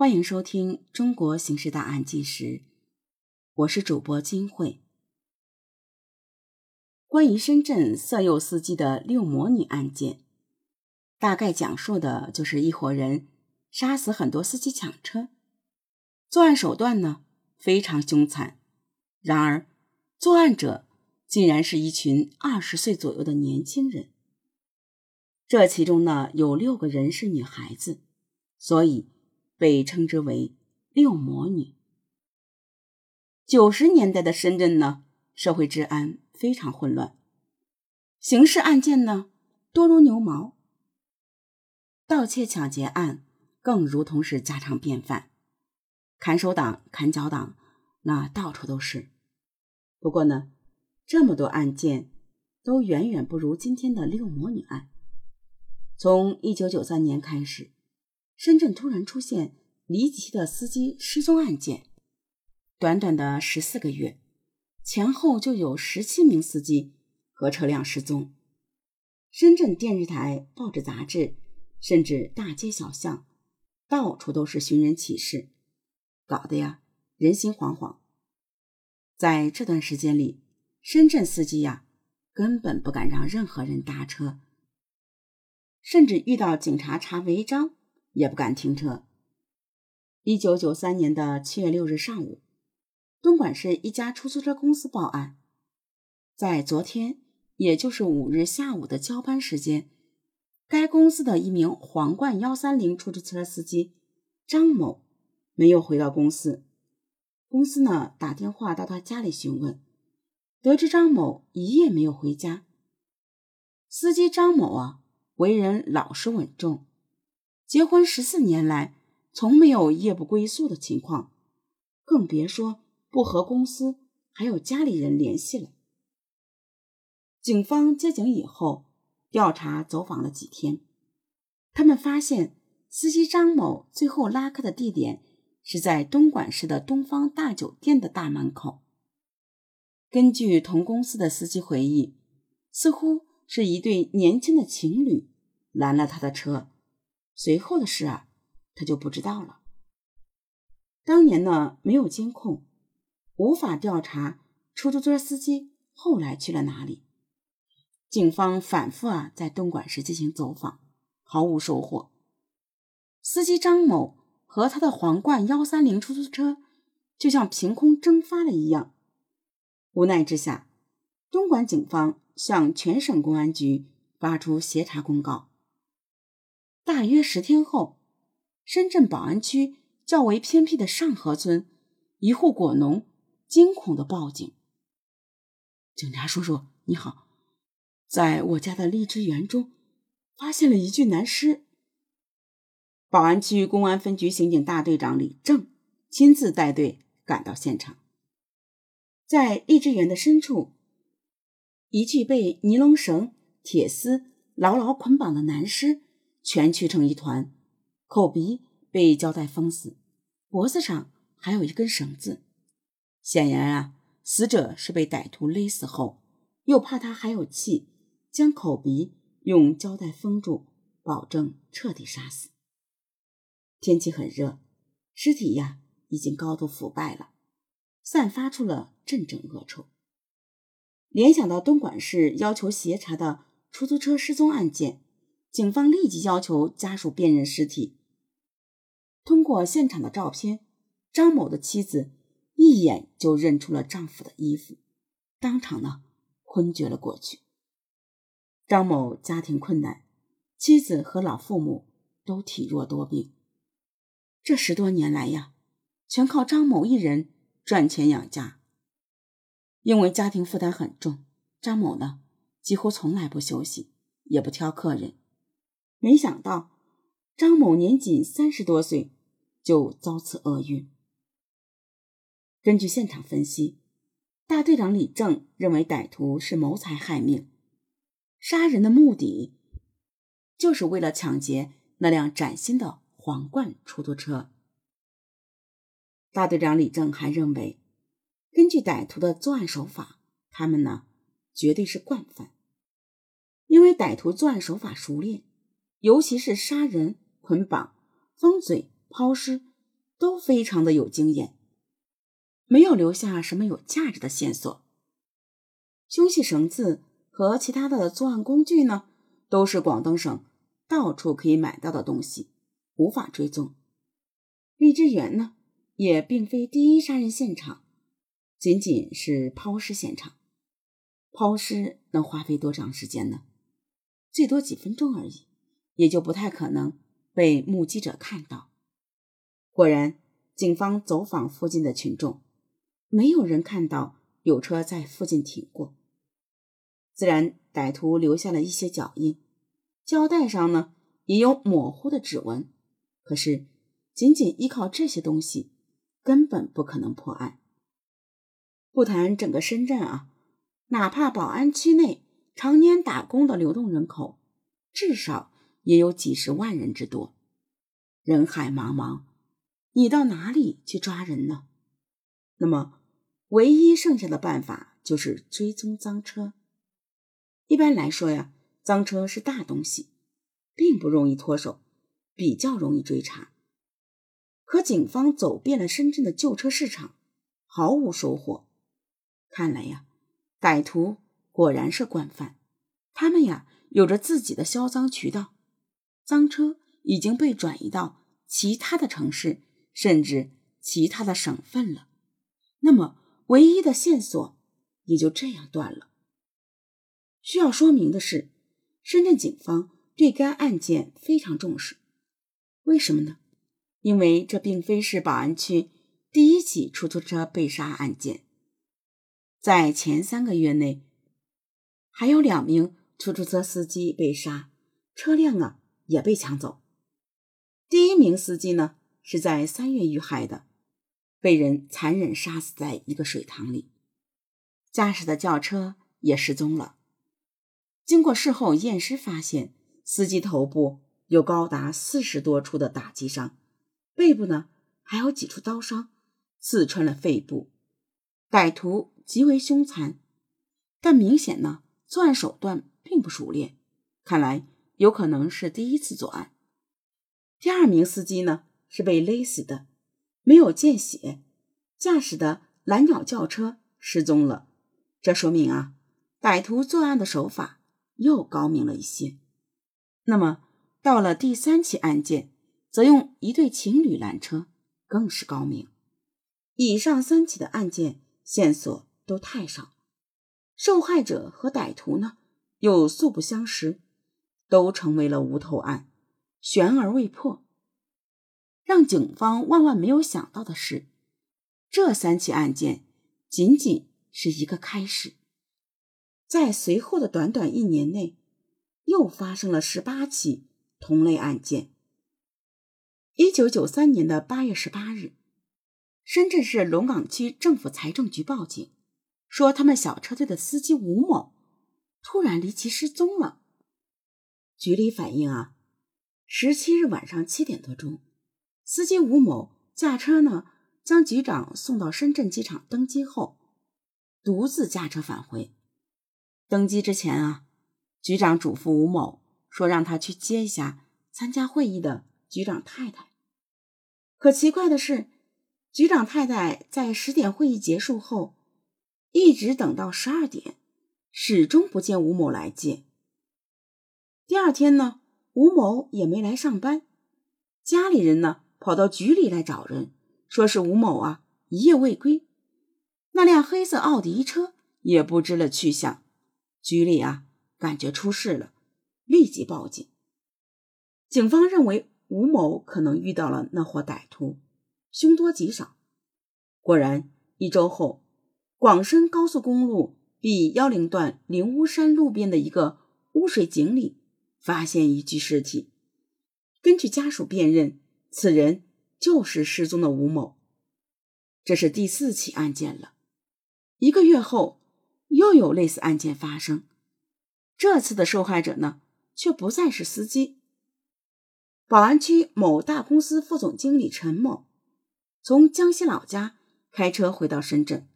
欢迎收听《中国刑事大案纪实》，我是主播金慧。关于深圳色诱司机的六魔女案件，大概讲述的就是一伙人杀死很多司机抢车，作案手段呢非常凶残。然而，作案者竟然是一群二十岁左右的年轻人，这其中呢有六个人是女孩子，所以。被称之为“六魔女”。九十年代的深圳呢，社会治安非常混乱，刑事案件呢多如牛毛，盗窃、抢劫案更如同是家常便饭，砍手党、砍脚党那到处都是。不过呢，这么多案件都远远不如今天的“六魔女案”。从一九九三年开始。深圳突然出现离奇的司机失踪案件，短短的十四个月，前后就有十七名司机和车辆失踪。深圳电视台、报纸、杂志，甚至大街小巷，到处都是寻人启事，搞得呀人心惶惶。在这段时间里，深圳司机呀根本不敢让任何人搭车，甚至遇到警察查违章。也不敢停车。一九九三年的七月六日上午，东莞市一家出租车公司报案，在昨天，也就是五日下午的交班时间，该公司的一名皇冠幺三零出租车司机张某没有回到公司。公司呢打电话到他家里询问，得知张某一夜没有回家。司机张某啊，为人老实稳重。结婚十四年来，从没有夜不归宿的情况，更别说不和公司还有家里人联系了。警方接警以后，调查走访了几天，他们发现司机张某最后拉客的地点是在东莞市的东方大酒店的大门口。根据同公司的司机回忆，似乎是一对年轻的情侣拦了他的车。随后的事啊，他就不知道了。当年呢，没有监控，无法调查出租车司机后来去了哪里。警方反复啊在东莞市进行走访，毫无收获。司机张某和他的皇冠幺三零出租车就像凭空蒸发了一样。无奈之下，东莞警方向全省公安局发出协查公告。大约十天后，深圳宝安区较为偏僻的上河村，一户果农惊恐的报警：“警察叔叔，你好，在我家的荔枝园中，发现了一具男尸。”宝安区公安分局刑警大队长李正亲自带队赶到现场，在荔枝园的深处，一具被尼龙绳、铁丝牢牢捆绑的男尸。蜷曲成一团，口鼻被胶带封死，脖子上还有一根绳子。显然啊，死者是被歹徒勒死后，又怕他还有气，将口鼻用胶带封住，保证彻底杀死。天气很热，尸体呀已经高度腐败了，散发出了阵阵恶臭。联想到东莞市要求协查的出租车失踪案件。警方立即要求家属辨认尸体。通过现场的照片，张某的妻子一眼就认出了丈夫的衣服，当场呢昏厥了过去。张某家庭困难，妻子和老父母都体弱多病，这十多年来呀，全靠张某一人赚钱养家。因为家庭负担很重，张某呢几乎从来不休息，也不挑客人。没想到，张某年仅三十多岁就遭此厄运。根据现场分析，大队长李正认为歹徒是谋财害命，杀人的目的就是为了抢劫那辆崭新的皇冠出租车。大队长李正还认为，根据歹徒的作案手法，他们呢绝对是惯犯，因为歹徒作案手法熟练。尤其是杀人、捆绑、封嘴、抛尸，都非常的有经验，没有留下什么有价值的线索。凶器绳子和其他的作案工具呢，都是广东省到处可以买到的东西，无法追踪。荔枝园呢，也并非第一杀人现场，仅仅是抛尸现场。抛尸能花费多长时间呢？最多几分钟而已，也就不太可能被目击者看到。果然，警方走访附近的群众，没有人看到有车在附近停过。自然，歹徒留下了一些脚印，胶带上呢也有模糊的指纹。可是，仅仅依靠这些东西，根本不可能破案。不谈整个深圳啊，哪怕宝安区内常年打工的流动人口，至少也有几十万人之多，人海茫茫。你到哪里去抓人呢？那么，唯一剩下的办法就是追踪赃车。一般来说呀，赃车是大东西，并不容易脱手，比较容易追查。可警方走遍了深圳的旧车市场，毫无收获。看来呀，歹徒果然是惯犯，他们呀有着自己的销赃渠道，赃车已经被转移到其他的城市。甚至其他的省份了，那么唯一的线索也就这样断了。需要说明的是，深圳警方对该案件非常重视。为什么呢？因为这并非是宝安区第一起出租车被杀案件，在前三个月内，还有两名出租车司机被杀，车辆啊也被抢走。第一名司机呢？是在三月遇害的，被人残忍杀死在一个水塘里。驾驶的轿车也失踪了。经过事后验尸，发现司机头部有高达四十多处的打击伤，背部呢还有几处刀伤，刺穿了肺部。歹徒极为凶残，但明显呢作案手段并不熟练，看来有可能是第一次作案。第二名司机呢？是被勒死的，没有见血。驾驶的蓝鸟轿车失踪了，这说明啊，歹徒作案的手法又高明了一些。那么，到了第三起案件，则用一对情侣拦车，更是高明。以上三起的案件线索都太少，受害者和歹徒呢又素不相识，都成为了无头案，悬而未破。让警方万万没有想到的是，这三起案件仅仅是一个开始，在随后的短短一年内，又发生了十八起同类案件。一九九三年的八月十八日，深圳市龙岗区政府财政局报警，说他们小车队的司机吴某突然离奇失踪了。局里反映啊，十七日晚上七点多钟。司机吴某驾车呢，将局长送到深圳机场登机后，独自驾车返回。登机之前啊，局长嘱咐吴某说，让他去接一下参加会议的局长太太。可奇怪的是，局长太太在十点会议结束后，一直等到十二点，始终不见吴某来接。第二天呢，吴某也没来上班，家里人呢？跑到局里来找人，说是吴某啊一夜未归，那辆黑色奥迪车也不知了去向。局里啊感觉出事了，立即报警。警方认为吴某可能遇到了那伙歹徒，凶多吉少。果然，一周后，广深高速公路 B 幺零段灵乌山路边的一个污水井里发现一具尸体，根据家属辨认。此人就是失踪的吴某，这是第四起案件了。一个月后，又有类似案件发生，这次的受害者呢，却不再是司机。宝安区某大公司副总经理陈某，从江西老家开车回到深圳，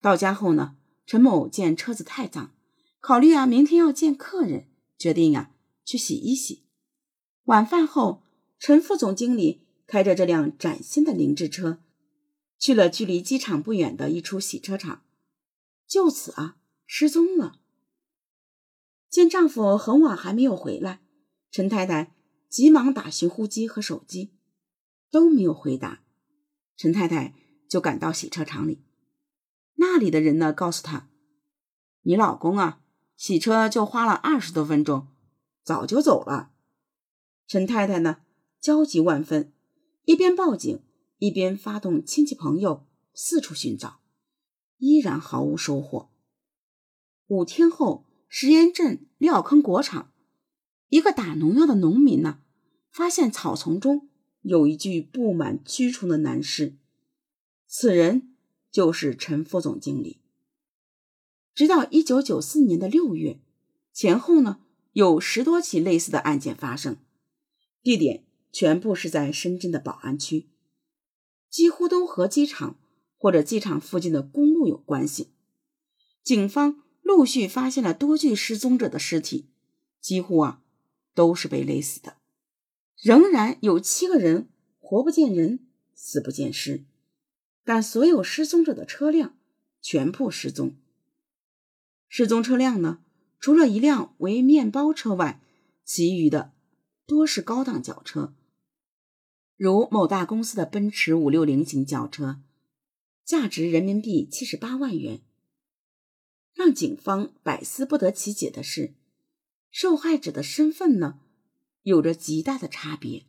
到家后呢，陈某见车子太脏，考虑啊明天要见客人，决定呀去洗一洗。晚饭后。陈副总经理开着这辆崭新的凌志车，去了距离机场不远的一处洗车场，就此啊失踪了。见丈夫很晚还没有回来，陈太太急忙打寻呼机和手机，都没有回答。陈太太就赶到洗车场里，那里的人呢告诉她：“你老公啊，洗车就花了二十多分钟，早就走了。”陈太太呢焦急万分。一边报警，一边发动亲戚朋友四处寻找，依然毫无收获。五天后，石岩镇廖坑果场，一个打农药的农民呢，发现草丛中有一具布满蛆虫的男尸，此人就是陈副总经理。直到一九九四年的六月前后呢，有十多起类似的案件发生，地点。全部是在深圳的宝安区，几乎都和机场或者机场附近的公路有关系。警方陆续发现了多具失踪者的尸体，几乎啊都是被勒死的。仍然有七个人活不见人，死不见尸，但所有失踪者的车辆全部失踪。失踪车辆呢，除了一辆为面包车外，其余的多是高档轿车。如某大公司的奔驰五六零型轿车，价值人民币七十八万元。让警方百思不得其解的是，受害者的身份呢，有着极大的差别。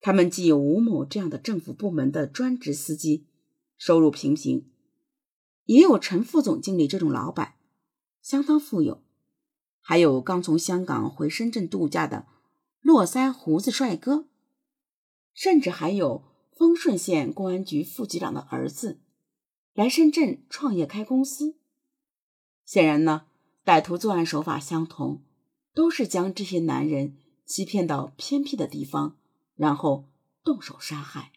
他们既有吴某这样的政府部门的专职司机，收入平平，也有陈副总经理这种老板，相当富有，还有刚从香港回深圳度假的络腮胡子帅哥。甚至还有丰顺县公安局副局长的儿子来深圳创业开公司。显然呢，歹徒作案手法相同，都是将这些男人欺骗到偏僻的地方，然后动手杀害。